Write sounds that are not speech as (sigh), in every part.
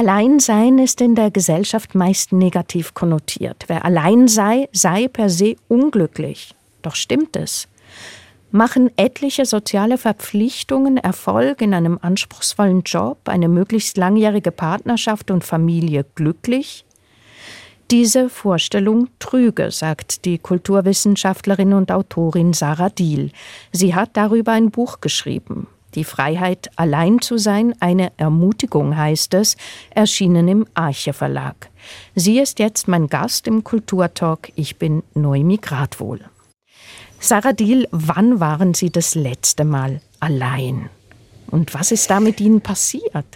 Alleinsein ist in der Gesellschaft meist negativ konnotiert. Wer allein sei, sei per se unglücklich. Doch stimmt es? Machen etliche soziale Verpflichtungen Erfolg in einem anspruchsvollen Job, eine möglichst langjährige Partnerschaft und Familie glücklich? Diese Vorstellung trüge, sagt die Kulturwissenschaftlerin und Autorin Sarah Diel. Sie hat darüber ein Buch geschrieben. Die Freiheit, allein zu sein, eine Ermutigung heißt es, erschienen im Arche Verlag. Sie ist jetzt mein Gast im Kulturtalk. Ich bin Noemi Gradwohl. Sarah Diel, wann waren Sie das letzte Mal allein? Und was ist da mit Ihnen passiert?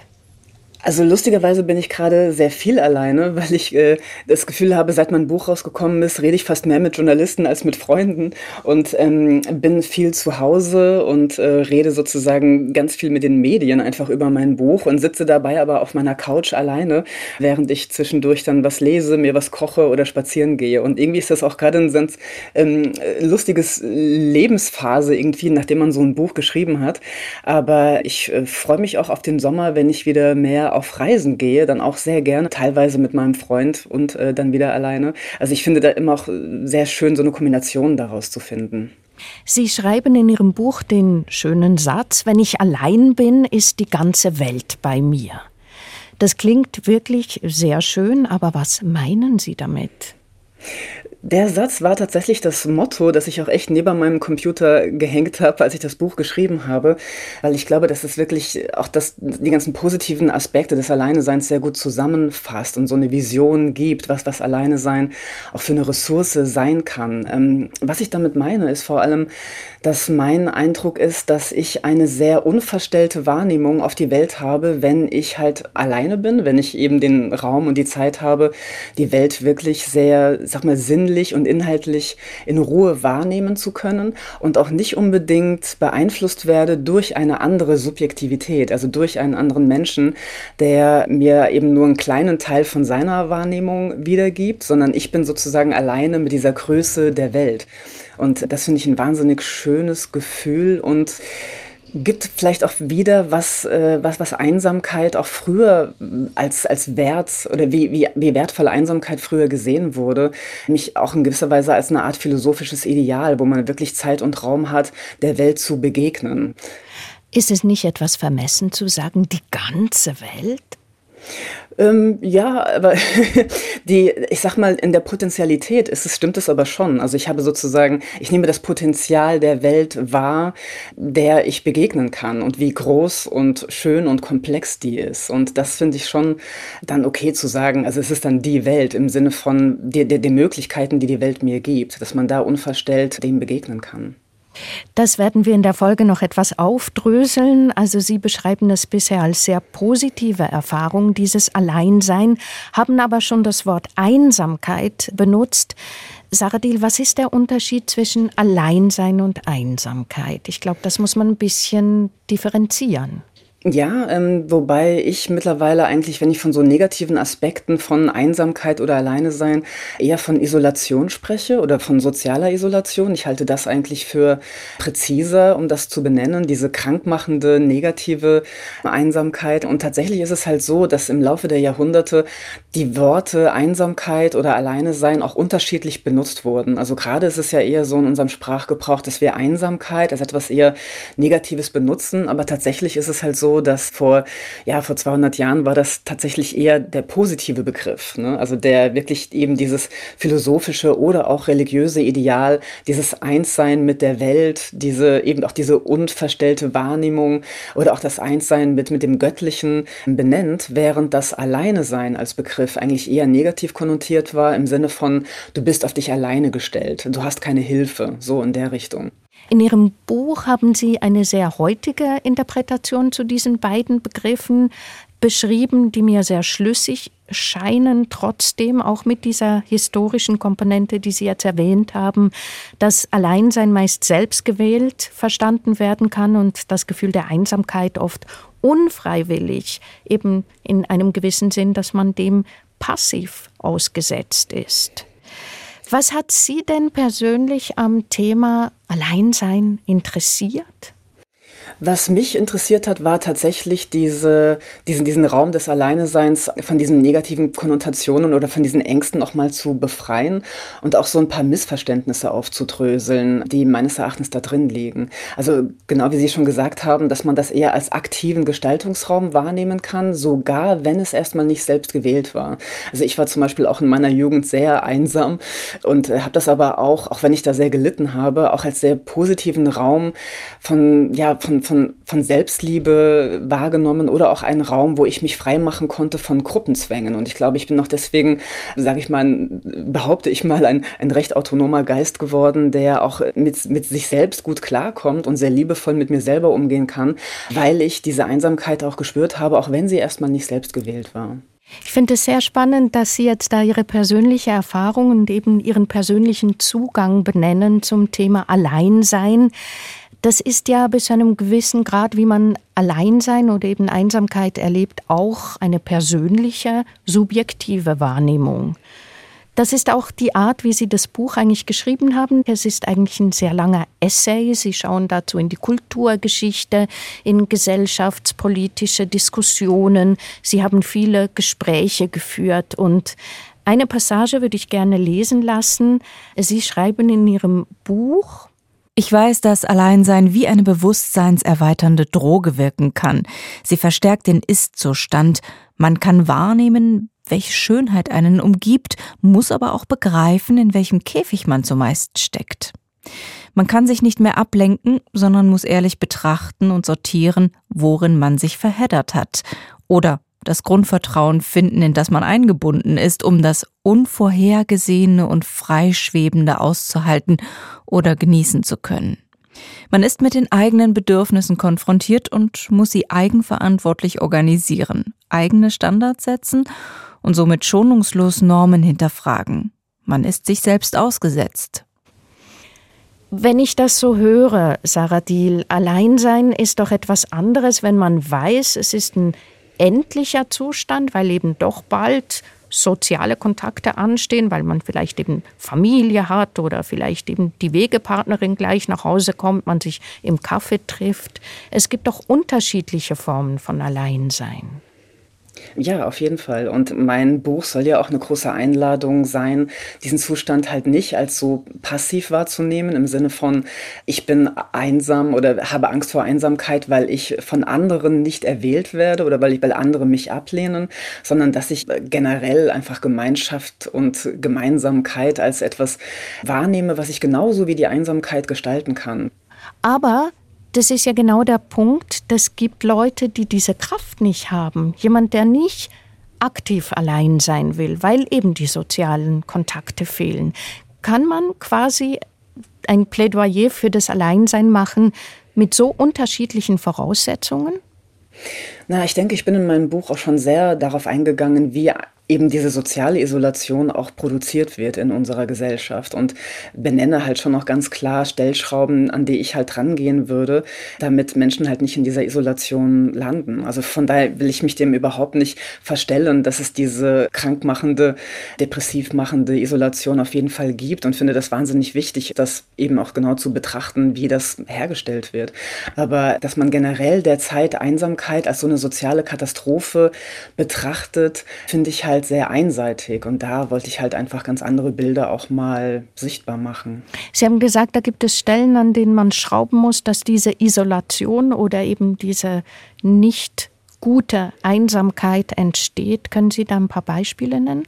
Also lustigerweise bin ich gerade sehr viel alleine, (laughs) weil ich äh, das Gefühl habe, seit mein Buch rausgekommen ist, rede ich fast mehr mit Journalisten als mit Freunden und ähm, bin viel zu Hause und äh, rede sozusagen ganz viel mit den Medien einfach über mein Buch und sitze dabei aber auf meiner Couch alleine, während ich zwischendurch dann was lese, mir was koche oder spazieren gehe. Und irgendwie ist das auch gerade ein ganz ähm, lustiges Lebensphase irgendwie, nachdem man so ein Buch geschrieben hat. Aber ich äh, freue mich auch auf den Sommer, wenn ich wieder mehr auf Reisen gehe, dann auch sehr gerne, teilweise mit meinem Freund und äh, dann wieder alleine. Also ich finde da immer auch sehr schön, so eine Kombination daraus zu finden. Sie schreiben in Ihrem Buch den schönen Satz, wenn ich allein bin, ist die ganze Welt bei mir. Das klingt wirklich sehr schön, aber was meinen Sie damit? Der Satz war tatsächlich das Motto, das ich auch echt neben meinem Computer gehängt habe, als ich das Buch geschrieben habe, weil ich glaube, dass es wirklich auch das, die ganzen positiven Aspekte des Alleineseins sehr gut zusammenfasst und so eine Vision gibt, was was Alleinesein auch für eine Ressource sein kann. Ähm, was ich damit meine, ist vor allem, dass mein Eindruck ist, dass ich eine sehr unverstellte Wahrnehmung auf die Welt habe, wenn ich halt alleine bin, wenn ich eben den Raum und die Zeit habe, die Welt wirklich sehr, sag mal, sinnlich sinnlich und inhaltlich in Ruhe wahrnehmen zu können und auch nicht unbedingt beeinflusst werde durch eine andere Subjektivität, also durch einen anderen Menschen, der mir eben nur einen kleinen Teil von seiner Wahrnehmung wiedergibt, sondern ich bin sozusagen alleine mit dieser Größe der Welt. Und das finde ich ein wahnsinnig schönes Gefühl und gibt vielleicht auch wieder, was, äh, was, was Einsamkeit auch früher als, als Wert oder wie, wie, wie wertvoll Einsamkeit früher gesehen wurde, nämlich auch in gewisser Weise als eine Art philosophisches Ideal, wo man wirklich Zeit und Raum hat, der Welt zu begegnen. Ist es nicht etwas vermessen zu sagen, die ganze Welt? Ähm, ja, aber (laughs) die, ich sag mal, in der Potenzialität ist es, stimmt es aber schon. Also ich habe sozusagen, ich nehme das Potenzial der Welt wahr, der ich begegnen kann und wie groß und schön und komplex die ist. Und das finde ich schon dann okay zu sagen. Also es ist dann die Welt im Sinne von der Möglichkeiten, die die Welt mir gibt, dass man da unverstellt dem begegnen kann. Das werden wir in der Folge noch etwas aufdröseln. Also Sie beschreiben es bisher als sehr positive Erfahrung, dieses Alleinsein, haben aber schon das Wort Einsamkeit benutzt. Saradil, was ist der Unterschied zwischen Alleinsein und Einsamkeit? Ich glaube, das muss man ein bisschen differenzieren. Ja, ähm, wobei ich mittlerweile eigentlich, wenn ich von so negativen Aspekten von Einsamkeit oder Alleine sein, eher von Isolation spreche oder von sozialer Isolation. Ich halte das eigentlich für präziser, um das zu benennen, diese krankmachende, negative Einsamkeit. Und tatsächlich ist es halt so, dass im Laufe der Jahrhunderte die Worte Einsamkeit oder Alleine sein auch unterschiedlich benutzt wurden. Also gerade ist es ja eher so in unserem Sprachgebrauch, dass wir Einsamkeit als etwas eher Negatives benutzen, aber tatsächlich ist es halt so, dass vor, ja, vor 200 Jahren war das tatsächlich eher der positive Begriff. Ne? Also der wirklich eben dieses philosophische oder auch religiöse Ideal, dieses Einssein mit der Welt, diese eben auch diese unverstellte Wahrnehmung oder auch das Einssein mit, mit dem Göttlichen benennt, während das Alleine sein als Begriff eigentlich eher negativ konnotiert war im Sinne von, du bist auf dich alleine gestellt, du hast keine Hilfe, so in der Richtung. In Ihrem Buch haben Sie eine sehr heutige Interpretation zu diesen beiden Begriffen beschrieben, die mir sehr schlüssig scheinen, trotzdem auch mit dieser historischen Komponente, die Sie jetzt erwähnt haben, dass Alleinsein meist selbstgewählt verstanden werden kann und das Gefühl der Einsamkeit oft unfreiwillig, eben in einem gewissen Sinn, dass man dem passiv ausgesetzt ist. Was hat Sie denn persönlich am Thema Alleinsein interessiert? Was mich interessiert hat, war tatsächlich diese, diesen, diesen Raum des Alleineseins von diesen negativen Konnotationen oder von diesen Ängsten auch mal zu befreien und auch so ein paar Missverständnisse aufzudröseln, die meines Erachtens da drin liegen. Also genau wie Sie schon gesagt haben, dass man das eher als aktiven Gestaltungsraum wahrnehmen kann, sogar wenn es erstmal nicht selbst gewählt war. Also ich war zum Beispiel auch in meiner Jugend sehr einsam und habe das aber auch, auch wenn ich da sehr gelitten habe, auch als sehr positiven Raum von, ja, von, von, von Selbstliebe wahrgenommen oder auch einen Raum, wo ich mich frei machen konnte von Gruppenzwängen. Und ich glaube, ich bin noch deswegen, sage ich mal, behaupte ich mal, ein, ein recht autonomer Geist geworden, der auch mit, mit sich selbst gut klarkommt und sehr liebevoll mit mir selber umgehen kann, weil ich diese Einsamkeit auch gespürt habe, auch wenn sie erstmal nicht selbst gewählt war. Ich finde es sehr spannend, dass Sie jetzt da Ihre persönliche Erfahrung und eben Ihren persönlichen Zugang benennen zum Thema Alleinsein. Das ist ja bis zu einem gewissen Grad, wie man Alleinsein oder eben Einsamkeit erlebt, auch eine persönliche, subjektive Wahrnehmung. Das ist auch die Art, wie Sie das Buch eigentlich geschrieben haben. Es ist eigentlich ein sehr langer Essay. Sie schauen dazu in die Kulturgeschichte, in gesellschaftspolitische Diskussionen. Sie haben viele Gespräche geführt und eine Passage würde ich gerne lesen lassen. Sie schreiben in Ihrem Buch, ich weiß, dass Alleinsein wie eine bewusstseinserweiternde Droge wirken kann. Sie verstärkt den Ist-Zustand. Man kann wahrnehmen, welche Schönheit einen umgibt, muss aber auch begreifen, in welchem Käfig man zumeist steckt. Man kann sich nicht mehr ablenken, sondern muss ehrlich betrachten und sortieren, worin man sich verheddert hat oder das Grundvertrauen finden, in das man eingebunden ist, um das Unvorhergesehene und Freischwebende auszuhalten oder genießen zu können. Man ist mit den eigenen Bedürfnissen konfrontiert und muss sie eigenverantwortlich organisieren, eigene Standards setzen und somit schonungslos Normen hinterfragen. Man ist sich selbst ausgesetzt. Wenn ich das so höre, Sarah Diel, Alleinsein ist doch etwas anderes, wenn man weiß, es ist ein endlicher Zustand, weil eben doch bald soziale Kontakte anstehen, weil man vielleicht eben Familie hat oder vielleicht eben die Wegepartnerin gleich nach Hause kommt, man sich im Kaffee trifft. Es gibt doch unterschiedliche Formen von Alleinsein. Ja, auf jeden Fall. Und mein Buch soll ja auch eine große Einladung sein, diesen Zustand halt nicht als so passiv wahrzunehmen, im Sinne von, ich bin einsam oder habe Angst vor Einsamkeit, weil ich von anderen nicht erwählt werde oder weil, ich, weil andere mich ablehnen, sondern dass ich generell einfach Gemeinschaft und Gemeinsamkeit als etwas wahrnehme, was ich genauso wie die Einsamkeit gestalten kann. Aber das ist ja genau der Punkt, das gibt Leute, die diese Kraft nicht haben. Jemand, der nicht aktiv allein sein will, weil eben die sozialen Kontakte fehlen. Kann man quasi ein Plädoyer für das Alleinsein machen mit so unterschiedlichen Voraussetzungen? Na, ich denke, ich bin in meinem Buch auch schon sehr darauf eingegangen, wie eben diese soziale Isolation auch produziert wird in unserer Gesellschaft und benenne halt schon noch ganz klar Stellschrauben, an die ich halt rangehen würde, damit Menschen halt nicht in dieser Isolation landen. Also von daher will ich mich dem überhaupt nicht verstellen, dass es diese krankmachende, depressiv machende Isolation auf jeden Fall gibt und finde das wahnsinnig wichtig, das eben auch genau zu betrachten, wie das hergestellt wird. Aber dass man generell derzeit Einsamkeit als so eine soziale Katastrophe betrachtet, finde ich halt halt sehr einseitig und da wollte ich halt einfach ganz andere Bilder auch mal sichtbar machen. Sie haben gesagt, da gibt es Stellen, an denen man schrauben muss, dass diese Isolation oder eben diese nicht gute Einsamkeit entsteht. Können Sie da ein paar Beispiele nennen?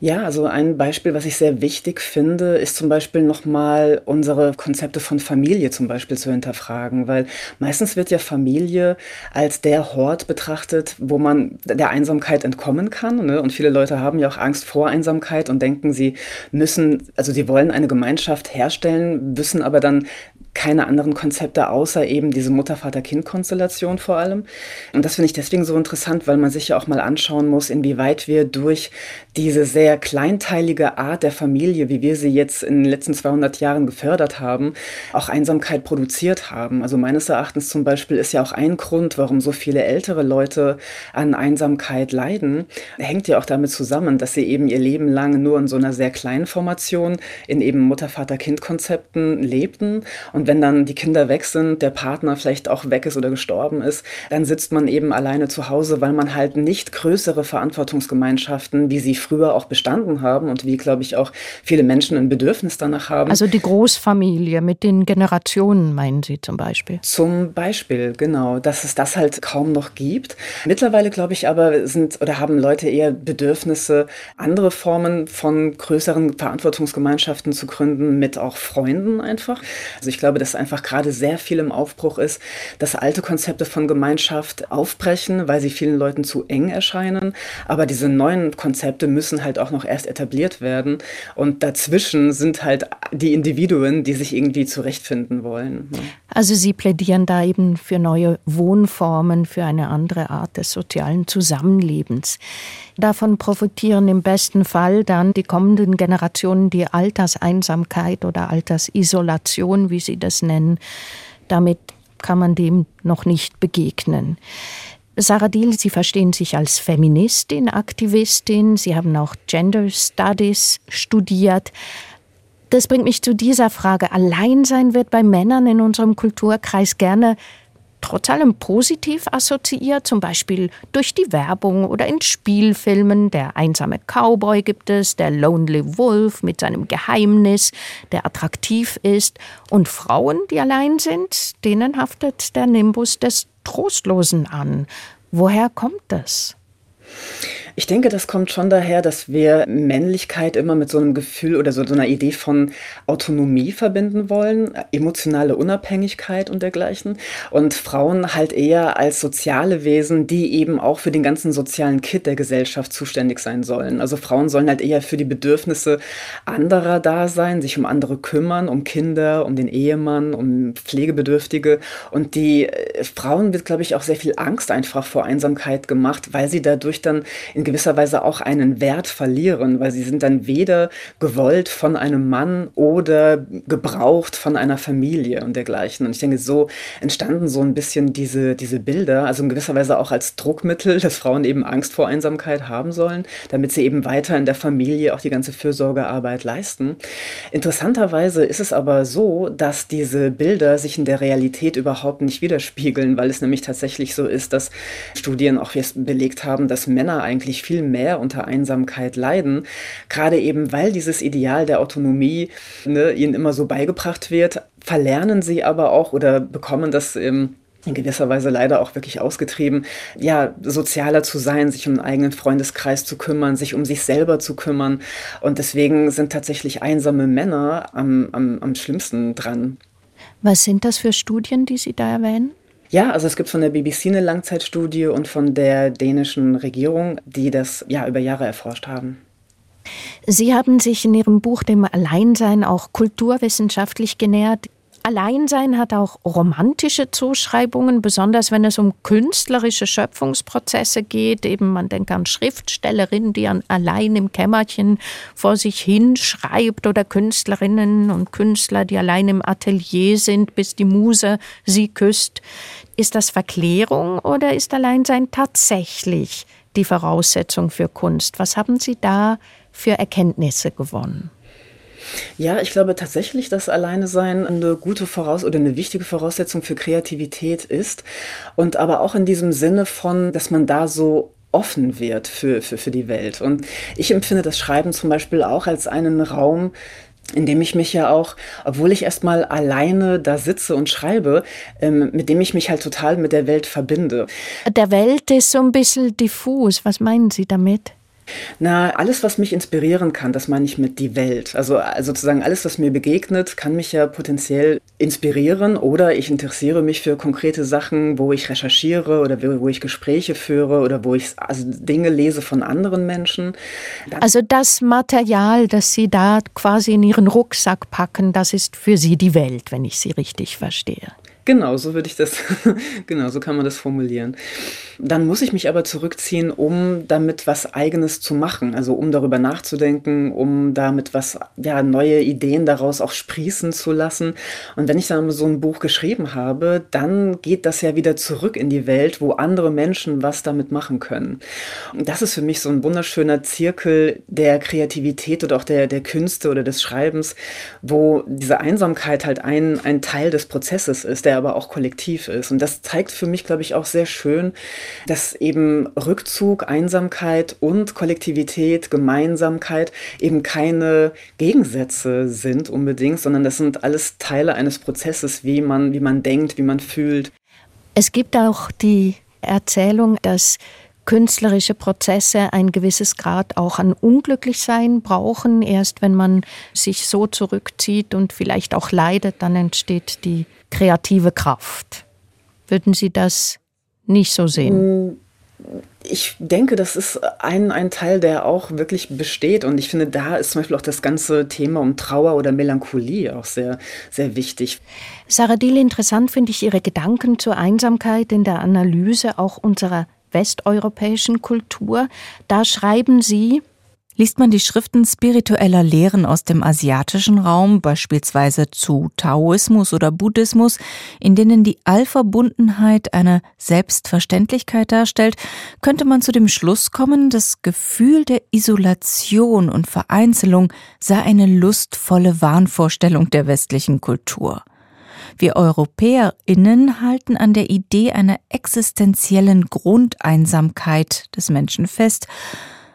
Ja, also ein Beispiel, was ich sehr wichtig finde, ist zum Beispiel nochmal unsere Konzepte von Familie zum Beispiel zu hinterfragen, weil meistens wird ja Familie als der Hort betrachtet, wo man der Einsamkeit entkommen kann. Ne? Und viele Leute haben ja auch Angst vor Einsamkeit und denken, sie müssen, also sie wollen eine Gemeinschaft herstellen, wissen aber dann keine anderen Konzepte außer eben diese Mutter-Vater-Kind-Konstellation vor allem. Und das finde ich deswegen so interessant, weil man sich ja auch mal anschauen muss, inwieweit wir durch diese sehr kleinteilige Art der Familie, wie wir sie jetzt in den letzten 200 Jahren gefördert haben, auch Einsamkeit produziert haben. Also meines Erachtens zum Beispiel ist ja auch ein Grund, warum so viele ältere Leute an Einsamkeit leiden, hängt ja auch damit zusammen, dass sie eben ihr Leben lang nur in so einer sehr kleinen Formation in eben Mutter-Vater-Kind-Konzepten lebten und wenn dann die Kinder weg sind, der Partner vielleicht auch weg ist oder gestorben ist, dann sitzt man eben alleine zu Hause, weil man halt nicht größere Verantwortungsgemeinschaften, wie sie früher auch bestanden haben und wie, glaube ich, auch viele Menschen ein Bedürfnis danach haben. Also die Großfamilie mit den Generationen, meinen Sie zum Beispiel? Zum Beispiel, genau, dass es das halt kaum noch gibt. Mittlerweile, glaube ich, aber sind oder haben Leute eher Bedürfnisse, andere Formen von größeren Verantwortungsgemeinschaften zu gründen, mit auch Freunden einfach. Also ich glaube, dass einfach gerade sehr viel im Aufbruch ist, dass alte Konzepte von Gemeinschaft aufbrechen, weil sie vielen Leuten zu eng erscheinen. Aber diese neuen Konzepte müssen halt auch noch erst etabliert werden. Und dazwischen sind halt die Individuen, die sich irgendwie zurechtfinden wollen. Ne? Also Sie plädieren da eben für neue Wohnformen, für eine andere Art des sozialen Zusammenlebens. Davon profitieren im besten Fall dann die kommenden Generationen, die Alterseinsamkeit oder Altersisolation, wie Sie das nennen. Damit kann man dem noch nicht begegnen. Sarah Diel, Sie verstehen sich als Feministin, Aktivistin. Sie haben auch Gender Studies studiert. Das bringt mich zu dieser Frage. Alleinsein wird bei Männern in unserem Kulturkreis gerne trotz allem positiv assoziiert, zum Beispiel durch die Werbung oder in Spielfilmen. Der einsame Cowboy gibt es, der Lonely Wolf mit seinem Geheimnis, der attraktiv ist. Und Frauen, die allein sind, denen haftet der Nimbus des Trostlosen an. Woher kommt das? Ich denke, das kommt schon daher, dass wir Männlichkeit immer mit so einem Gefühl oder so, so einer Idee von Autonomie verbinden wollen, emotionale Unabhängigkeit und dergleichen. Und Frauen halt eher als soziale Wesen, die eben auch für den ganzen sozialen Kit der Gesellschaft zuständig sein sollen. Also Frauen sollen halt eher für die Bedürfnisse anderer da sein, sich um andere kümmern, um Kinder, um den Ehemann, um Pflegebedürftige. Und die äh, Frauen wird, glaube ich, auch sehr viel Angst einfach vor Einsamkeit gemacht, weil sie dadurch dann in gewisser Weise auch einen Wert verlieren, weil sie sind dann weder gewollt von einem Mann oder gebraucht von einer Familie und dergleichen. Und ich denke, so entstanden so ein bisschen diese, diese Bilder, also in gewisser Weise auch als Druckmittel, dass Frauen eben Angst vor Einsamkeit haben sollen, damit sie eben weiter in der Familie auch die ganze Fürsorgearbeit leisten. Interessanterweise ist es aber so, dass diese Bilder sich in der Realität überhaupt nicht widerspiegeln, weil es nämlich tatsächlich so ist, dass Studien auch jetzt belegt haben, dass Männer eigentlich eigentlich viel mehr unter Einsamkeit leiden, gerade eben weil dieses Ideal der Autonomie ne, ihnen immer so beigebracht wird, verlernen sie aber auch oder bekommen das ähm, in gewisser Weise leider auch wirklich ausgetrieben, ja, sozialer zu sein, sich um einen eigenen Freundeskreis zu kümmern, sich um sich selber zu kümmern. Und deswegen sind tatsächlich einsame Männer am, am, am schlimmsten dran. Was sind das für Studien, die Sie da erwähnen? Ja, also es gibt von der BBC eine Langzeitstudie und von der dänischen Regierung, die das ja über Jahre erforscht haben. Sie haben sich in Ihrem Buch dem Alleinsein auch kulturwissenschaftlich genähert. Alleinsein hat auch romantische Zuschreibungen, besonders wenn es um künstlerische Schöpfungsprozesse geht. Eben man denkt an Schriftstellerinnen, die an, allein im Kämmerchen vor sich hin schreibt oder Künstlerinnen und Künstler, die allein im Atelier sind, bis die Muse sie küsst. Ist das Verklärung oder ist Alleinsein tatsächlich die Voraussetzung für Kunst? Was haben Sie da für Erkenntnisse gewonnen? Ja, ich glaube tatsächlich, dass Alleine sein eine gute Voraus oder eine wichtige Voraussetzung für Kreativität ist. Und aber auch in diesem Sinne von, dass man da so offen wird für, für, für die Welt. Und ich empfinde das Schreiben zum Beispiel auch als einen Raum, in dem ich mich ja auch, obwohl ich erstmal alleine da sitze und schreibe, ähm, mit dem ich mich halt total mit der Welt verbinde. Der Welt ist so ein bisschen diffus. Was meinen Sie damit? Na, alles, was mich inspirieren kann, das meine ich mit die Welt. Also, also sozusagen alles, was mir begegnet, kann mich ja potenziell inspirieren oder ich interessiere mich für konkrete Sachen, wo ich recherchiere oder wo ich Gespräche führe oder wo ich also Dinge lese von anderen Menschen. Also das Material, das Sie da quasi in Ihren Rucksack packen, das ist für Sie die Welt, wenn ich Sie richtig verstehe. Genau, so würde ich das, (laughs) genau, so kann man das formulieren. Dann muss ich mich aber zurückziehen, um damit was Eigenes zu machen, also um darüber nachzudenken, um damit was, ja, neue Ideen daraus auch sprießen zu lassen. Und wenn ich dann so ein Buch geschrieben habe, dann geht das ja wieder zurück in die Welt, wo andere Menschen was damit machen können. Und das ist für mich so ein wunderschöner Zirkel der Kreativität oder auch der, der Künste oder des Schreibens, wo diese Einsamkeit halt ein, ein Teil des Prozesses ist, der aber auch kollektiv ist. Und das zeigt für mich, glaube ich, auch sehr schön, dass eben Rückzug, Einsamkeit und Kollektivität, Gemeinsamkeit eben keine Gegensätze sind unbedingt, sondern das sind alles Teile eines Prozesses, wie man, wie man denkt, wie man fühlt. Es gibt auch die Erzählung, dass künstlerische Prozesse ein gewisses Grad auch an Unglücklichsein brauchen. Erst wenn man sich so zurückzieht und vielleicht auch leidet, dann entsteht die kreative Kraft. Würden Sie das nicht so sehen? Mm, ich denke, das ist ein, ein Teil, der auch wirklich besteht. Und ich finde, da ist zum Beispiel auch das ganze Thema um Trauer oder Melancholie auch sehr, sehr wichtig. Sarah Diel, interessant finde ich Ihre Gedanken zur Einsamkeit in der Analyse auch unserer westeuropäischen Kultur. Da schreiben Sie, Liest man die Schriften spiritueller Lehren aus dem asiatischen Raum, beispielsweise zu Taoismus oder Buddhismus, in denen die Allverbundenheit eine Selbstverständlichkeit darstellt, könnte man zu dem Schluss kommen, das Gefühl der Isolation und Vereinzelung sei eine lustvolle Wahnvorstellung der westlichen Kultur. Wir EuropäerInnen halten an der Idee einer existenziellen Grundeinsamkeit des Menschen fest,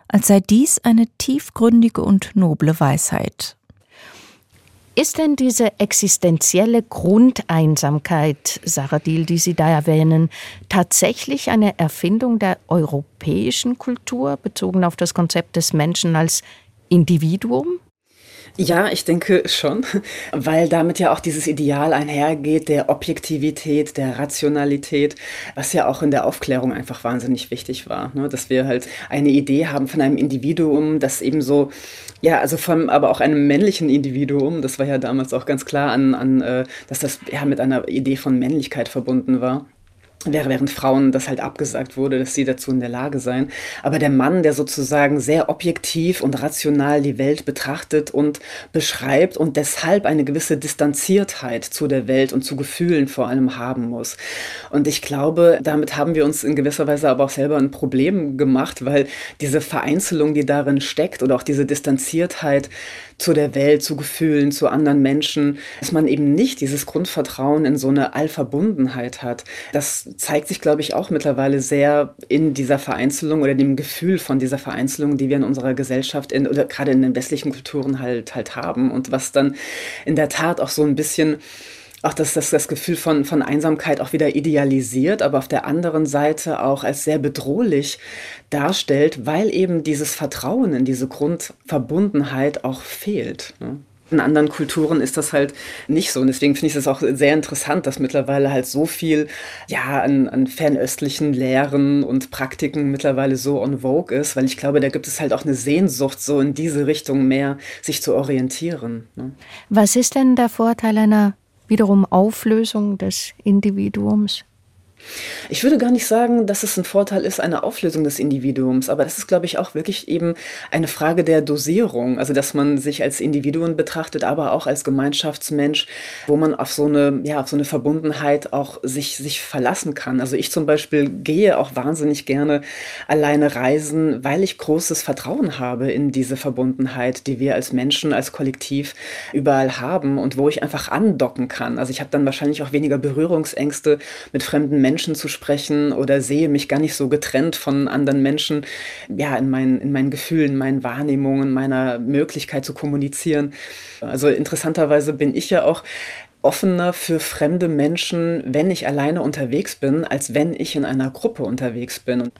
als sei dies eine tiefgründige und noble Weisheit. Ist denn diese existenzielle Grundeinsamkeit, Sarah Diel, die Sie da erwähnen, tatsächlich eine Erfindung der europäischen Kultur, bezogen auf das Konzept des Menschen als Individuum? Ja, ich denke schon, weil damit ja auch dieses Ideal einhergeht der Objektivität, der Rationalität, was ja auch in der Aufklärung einfach wahnsinnig wichtig war, ne? dass wir halt eine Idee haben von einem Individuum, das eben so, ja, also von, aber auch einem männlichen Individuum, das war ja damals auch ganz klar an, an äh, dass das ja mit einer Idee von Männlichkeit verbunden war während Frauen das halt abgesagt wurde, dass sie dazu in der Lage seien. Aber der Mann, der sozusagen sehr objektiv und rational die Welt betrachtet und beschreibt und deshalb eine gewisse Distanziertheit zu der Welt und zu Gefühlen vor allem haben muss. Und ich glaube, damit haben wir uns in gewisser Weise aber auch selber ein Problem gemacht, weil diese Vereinzelung, die darin steckt oder auch diese Distanziertheit, zu der Welt, zu Gefühlen, zu anderen Menschen, dass man eben nicht dieses Grundvertrauen in so eine Allverbundenheit hat. Das zeigt sich, glaube ich, auch mittlerweile sehr in dieser Vereinzelung oder dem Gefühl von dieser Vereinzelung, die wir in unserer Gesellschaft in, oder gerade in den westlichen Kulturen halt halt haben und was dann in der Tat auch so ein bisschen auch dass das, das Gefühl von, von Einsamkeit auch wieder idealisiert, aber auf der anderen Seite auch als sehr bedrohlich darstellt, weil eben dieses Vertrauen in diese Grundverbundenheit auch fehlt. Ne? In anderen Kulturen ist das halt nicht so. Und deswegen finde ich es auch sehr interessant, dass mittlerweile halt so viel ja, an, an fernöstlichen Lehren und Praktiken mittlerweile so on vogue ist, weil ich glaube, da gibt es halt auch eine Sehnsucht, so in diese Richtung mehr sich zu orientieren. Ne? Was ist denn der Vorteil einer wiederum Auflösung des Individuums? Ich würde gar nicht sagen, dass es ein Vorteil ist, eine Auflösung des Individuums, aber das ist, glaube ich, auch wirklich eben eine Frage der Dosierung. Also, dass man sich als Individuum betrachtet, aber auch als Gemeinschaftsmensch, wo man auf so eine, ja, auf so eine Verbundenheit auch sich, sich verlassen kann. Also, ich zum Beispiel gehe auch wahnsinnig gerne alleine reisen, weil ich großes Vertrauen habe in diese Verbundenheit, die wir als Menschen, als Kollektiv überall haben und wo ich einfach andocken kann. Also, ich habe dann wahrscheinlich auch weniger Berührungsängste mit fremden Menschen Menschen zu sprechen oder sehe mich gar nicht so getrennt von anderen Menschen, ja, in meinen, in meinen Gefühlen, meinen Wahrnehmungen, meiner Möglichkeit zu kommunizieren. Also interessanterweise bin ich ja auch offener für fremde Menschen, wenn ich alleine unterwegs bin, als wenn ich in einer Gruppe unterwegs bin.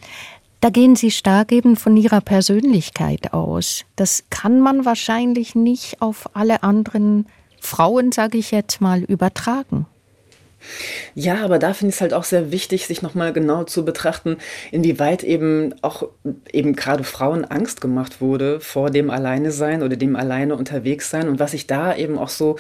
Da gehen Sie stark eben von Ihrer Persönlichkeit aus. Das kann man wahrscheinlich nicht auf alle anderen Frauen, sage ich jetzt mal, übertragen. Ja, aber da finde ich es halt auch sehr wichtig, sich nochmal genau zu betrachten, inwieweit eben auch eben gerade Frauen Angst gemacht wurde vor dem Alleine sein oder dem alleine unterwegs sein und was ich da eben auch so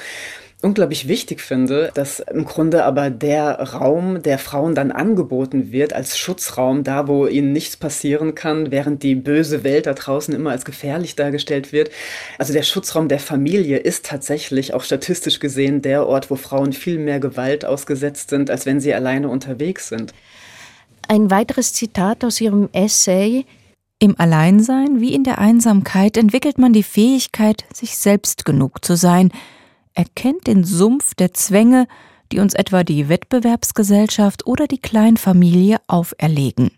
unglaublich wichtig finde, dass im Grunde aber der Raum der Frauen dann angeboten wird als Schutzraum, da wo ihnen nichts passieren kann, während die böse Welt da draußen immer als gefährlich dargestellt wird. Also der Schutzraum der Familie ist tatsächlich auch statistisch gesehen der Ort, wo Frauen viel mehr Gewalt ausgesetzt sind, als wenn sie alleine unterwegs sind. Ein weiteres Zitat aus Ihrem Essay im Alleinsein wie in der Einsamkeit entwickelt man die Fähigkeit, sich selbst genug zu sein, erkennt den Sumpf der Zwänge, die uns etwa die Wettbewerbsgesellschaft oder die Kleinfamilie auferlegen.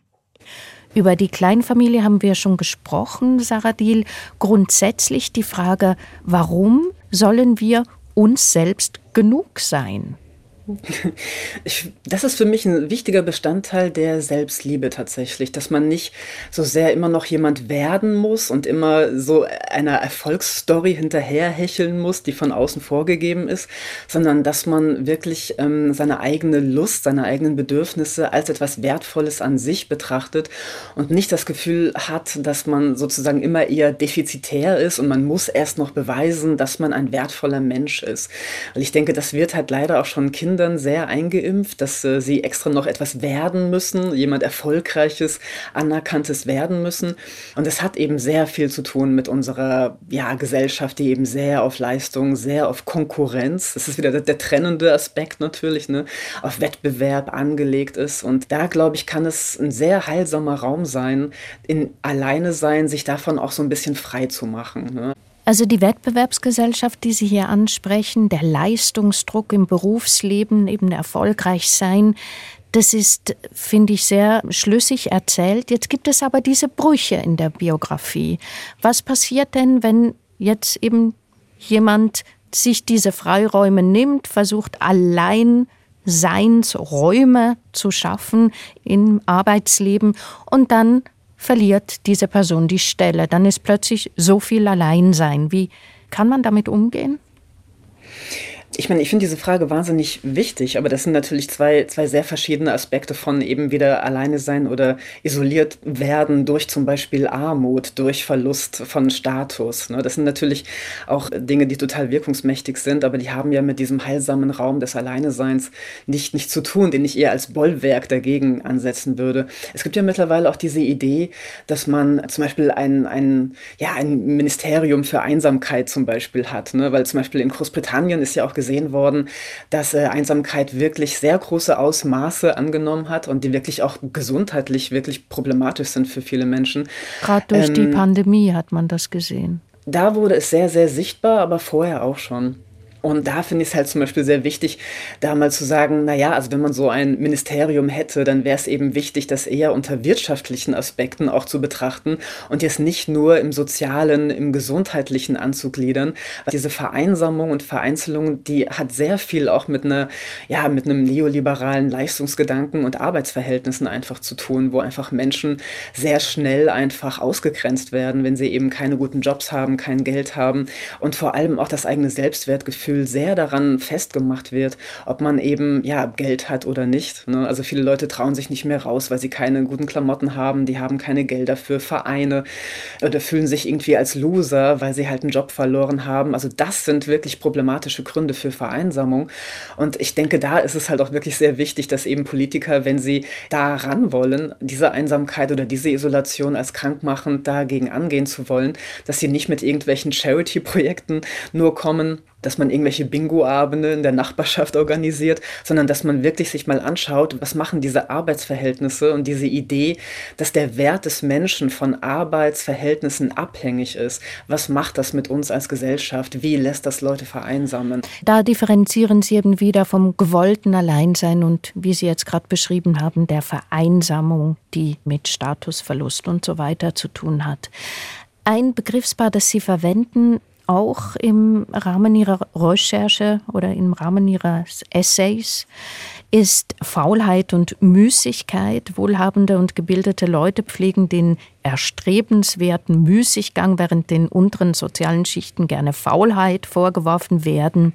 Über die Kleinfamilie haben wir schon gesprochen, Sarah Diel. Grundsätzlich die Frage, warum sollen wir uns selbst genug sein? Ich, das ist für mich ein wichtiger Bestandteil der Selbstliebe tatsächlich, dass man nicht so sehr immer noch jemand werden muss und immer so einer Erfolgsstory hinterherhecheln muss, die von außen vorgegeben ist, sondern dass man wirklich ähm, seine eigene Lust, seine eigenen Bedürfnisse als etwas Wertvolles an sich betrachtet und nicht das Gefühl hat, dass man sozusagen immer eher defizitär ist und man muss erst noch beweisen, dass man ein wertvoller Mensch ist. Weil ich denke, das wird halt leider auch schon Kindern Kindern sehr eingeimpft, dass äh, sie extra noch etwas werden müssen, jemand Erfolgreiches, Anerkanntes werden müssen. Und es hat eben sehr viel zu tun mit unserer ja, Gesellschaft, die eben sehr auf Leistung, sehr auf Konkurrenz, das ist wieder der, der trennende Aspekt natürlich, ne, auf Wettbewerb angelegt ist. Und da, glaube ich, kann es ein sehr heilsamer Raum sein, in Alleine sein, sich davon auch so ein bisschen frei zu machen. Ne? Also die Wettbewerbsgesellschaft, die Sie hier ansprechen, der Leistungsdruck im Berufsleben, eben erfolgreich sein, das ist, finde ich, sehr schlüssig erzählt. Jetzt gibt es aber diese Brüche in der Biografie. Was passiert denn, wenn jetzt eben jemand sich diese Freiräume nimmt, versucht allein Seinsräume zu schaffen im Arbeitsleben und dann verliert diese Person die Stelle. Dann ist plötzlich so viel Alleinsein. Wie kann man damit umgehen? Ich meine, ich finde diese Frage wahnsinnig wichtig, aber das sind natürlich zwei, zwei sehr verschiedene Aspekte von eben wieder alleine sein oder isoliert werden durch zum Beispiel Armut, durch Verlust von Status. Ne? Das sind natürlich auch Dinge, die total wirkungsmächtig sind, aber die haben ja mit diesem heilsamen Raum des Alleineseins nicht, nicht zu tun, den ich eher als Bollwerk dagegen ansetzen würde. Es gibt ja mittlerweile auch diese Idee, dass man zum Beispiel ein, ein, ja, ein Ministerium für Einsamkeit zum Beispiel hat, ne? weil zum Beispiel in Großbritannien ist ja auch gesagt, gesehen worden, dass äh, Einsamkeit wirklich sehr große Ausmaße angenommen hat und die wirklich auch gesundheitlich wirklich problematisch sind für viele Menschen. Gerade durch ähm, die Pandemie hat man das gesehen. Da wurde es sehr, sehr sichtbar, aber vorher auch schon. Und da finde ich es halt zum Beispiel sehr wichtig, da mal zu sagen, naja, also wenn man so ein Ministerium hätte, dann wäre es eben wichtig, das eher unter wirtschaftlichen Aspekten auch zu betrachten und jetzt nicht nur im sozialen, im gesundheitlichen anzugliedern. Diese Vereinsamung und Vereinzelung, die hat sehr viel auch mit einer, ja, mit einem neoliberalen Leistungsgedanken und Arbeitsverhältnissen einfach zu tun, wo einfach Menschen sehr schnell einfach ausgegrenzt werden, wenn sie eben keine guten Jobs haben, kein Geld haben und vor allem auch das eigene Selbstwertgefühl Gefühl sehr daran festgemacht wird, ob man eben ja Geld hat oder nicht. Ne? Also viele Leute trauen sich nicht mehr raus, weil sie keine guten Klamotten haben, die haben keine Gelder für Vereine oder fühlen sich irgendwie als Loser, weil sie halt einen Job verloren haben. Also das sind wirklich problematische Gründe für Vereinsamung. Und ich denke, da ist es halt auch wirklich sehr wichtig, dass eben Politiker, wenn sie da ran wollen, diese Einsamkeit oder diese Isolation als krankmachend dagegen angehen zu wollen, dass sie nicht mit irgendwelchen Charity-Projekten nur kommen, dass man irgendwelche Bingo-Abende in der Nachbarschaft (laughs) organisiert, sondern dass man wirklich sich mal anschaut, was machen diese Arbeitsverhältnisse und diese Idee, dass der Wert des Menschen von Arbeitsverhältnissen abhängig ist. Was macht das mit uns als Gesellschaft? Wie lässt das Leute vereinsamen? Da differenzieren Sie eben wieder vom gewollten Alleinsein und, wie Sie jetzt gerade beschrieben haben, der Vereinsamung, die mit Statusverlust und so weiter zu tun hat. Ein Begriffspaar, das Sie verwenden, auch im Rahmen ihrer Recherche oder im Rahmen ihres Essays ist Faulheit und Müßigkeit. Wohlhabende und gebildete Leute pflegen den erstrebenswerten Müßiggang, während den unteren sozialen Schichten gerne Faulheit vorgeworfen werden.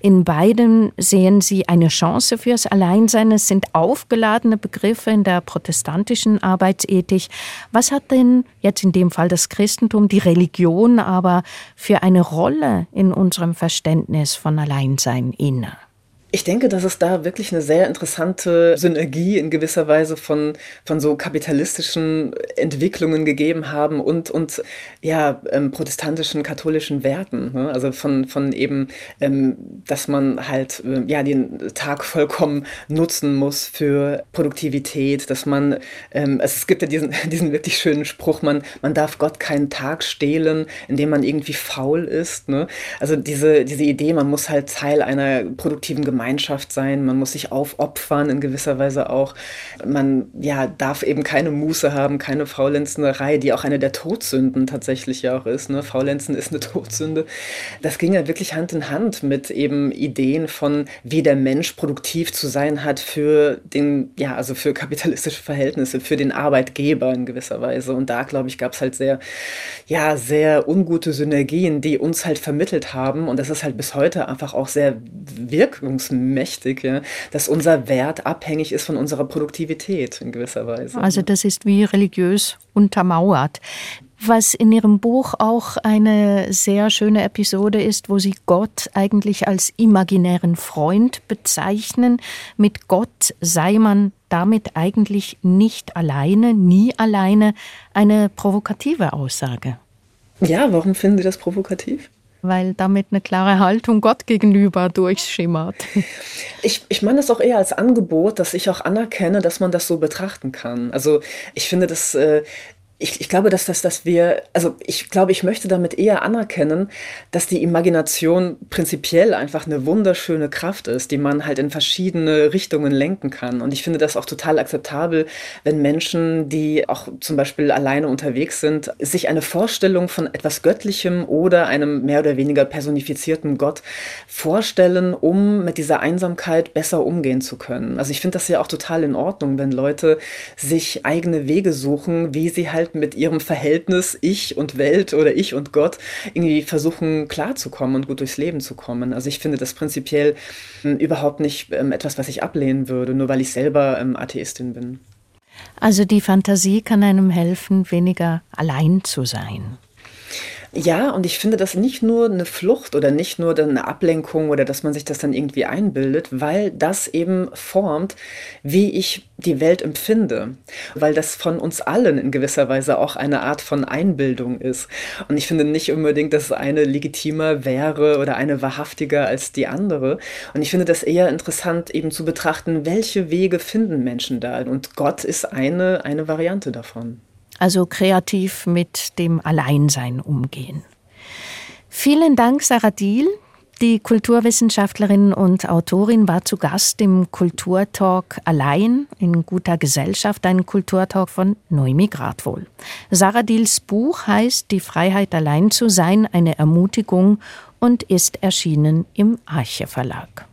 In beiden sehen sie eine Chance fürs Alleinsein. Es sind aufgeladene Begriffe in der protestantischen Arbeitsethik. Was hat denn jetzt in dem Fall das Christentum, die Religion aber für eine Rolle in unserem Verständnis von Alleinsein inne? Ich denke, dass es da wirklich eine sehr interessante Synergie in gewisser Weise von, von so kapitalistischen Entwicklungen gegeben haben und, und ja, ähm, protestantischen, katholischen Werten. Ne? Also von, von eben, ähm, dass man halt äh, ja, den Tag vollkommen nutzen muss für Produktivität, dass man, ähm, es gibt ja diesen, (laughs) diesen wirklich schönen Spruch, man, man darf Gott keinen Tag stehlen, indem man irgendwie faul ist. Ne? Also diese, diese Idee, man muss halt Teil einer produktiven Gemeinschaft Gemeinschaft sein, man muss sich aufopfern in gewisser Weise auch. Man ja, darf eben keine Muße haben, keine Faulenzenerei, die auch eine der Todsünden tatsächlich ja auch ist. Ne? Faulenzen ist eine (laughs) Todsünde. Das ging ja wirklich Hand in Hand mit eben Ideen von, wie der Mensch produktiv zu sein hat für den, ja, also für kapitalistische Verhältnisse, für den Arbeitgeber in gewisser Weise. Und da, glaube ich, gab es halt sehr, ja, sehr ungute Synergien, die uns halt vermittelt haben. Und das ist halt bis heute einfach auch sehr wirkungs mächtig, ja, dass unser Wert abhängig ist von unserer Produktivität in gewisser Weise. Also das ist wie religiös untermauert. Was in Ihrem Buch auch eine sehr schöne Episode ist, wo Sie Gott eigentlich als imaginären Freund bezeichnen. Mit Gott sei man damit eigentlich nicht alleine, nie alleine. Eine provokative Aussage. Ja, warum finden Sie das provokativ? Weil damit eine klare Haltung Gott gegenüber durchschimmert. Ich, ich meine das auch eher als Angebot, dass ich auch anerkenne, dass man das so betrachten kann. Also ich finde, das äh, ich, ich glaube, dass, dass, dass wir, also ich glaube, ich möchte damit eher anerkennen, dass die Imagination prinzipiell einfach eine wunderschöne Kraft ist, die man halt in verschiedene Richtungen lenken kann. Und ich finde das auch total akzeptabel, wenn Menschen, die auch zum Beispiel alleine unterwegs sind, sich eine Vorstellung von etwas Göttlichem oder einem mehr oder weniger personifizierten Gott vorstellen, um mit dieser Einsamkeit besser umgehen zu können. Also ich finde das ja auch total in Ordnung, wenn Leute sich eigene Wege suchen, wie sie halt mit ihrem Verhältnis Ich und Welt oder Ich und Gott irgendwie versuchen klarzukommen und gut durchs Leben zu kommen. Also ich finde das prinzipiell ähm, überhaupt nicht ähm, etwas, was ich ablehnen würde, nur weil ich selber ähm, Atheistin bin. Also die Fantasie kann einem helfen, weniger allein zu sein. Ja, und ich finde das nicht nur eine Flucht oder nicht nur eine Ablenkung oder dass man sich das dann irgendwie einbildet, weil das eben formt, wie ich die Welt empfinde, weil das von uns allen in gewisser Weise auch eine Art von Einbildung ist. Und ich finde nicht unbedingt, dass eine legitimer wäre oder eine wahrhaftiger als die andere. Und ich finde das eher interessant, eben zu betrachten, welche Wege finden Menschen da. Und Gott ist eine, eine Variante davon also kreativ mit dem Alleinsein umgehen. Vielen Dank, Sarah Diel. Die Kulturwissenschaftlerin und Autorin war zu Gast im Kulturtalk Allein in guter Gesellschaft, ein Kulturtalk von Noemi Gradwohl. Sarah Diels Buch heißt Die Freiheit allein zu sein, eine Ermutigung und ist erschienen im Arche Verlag.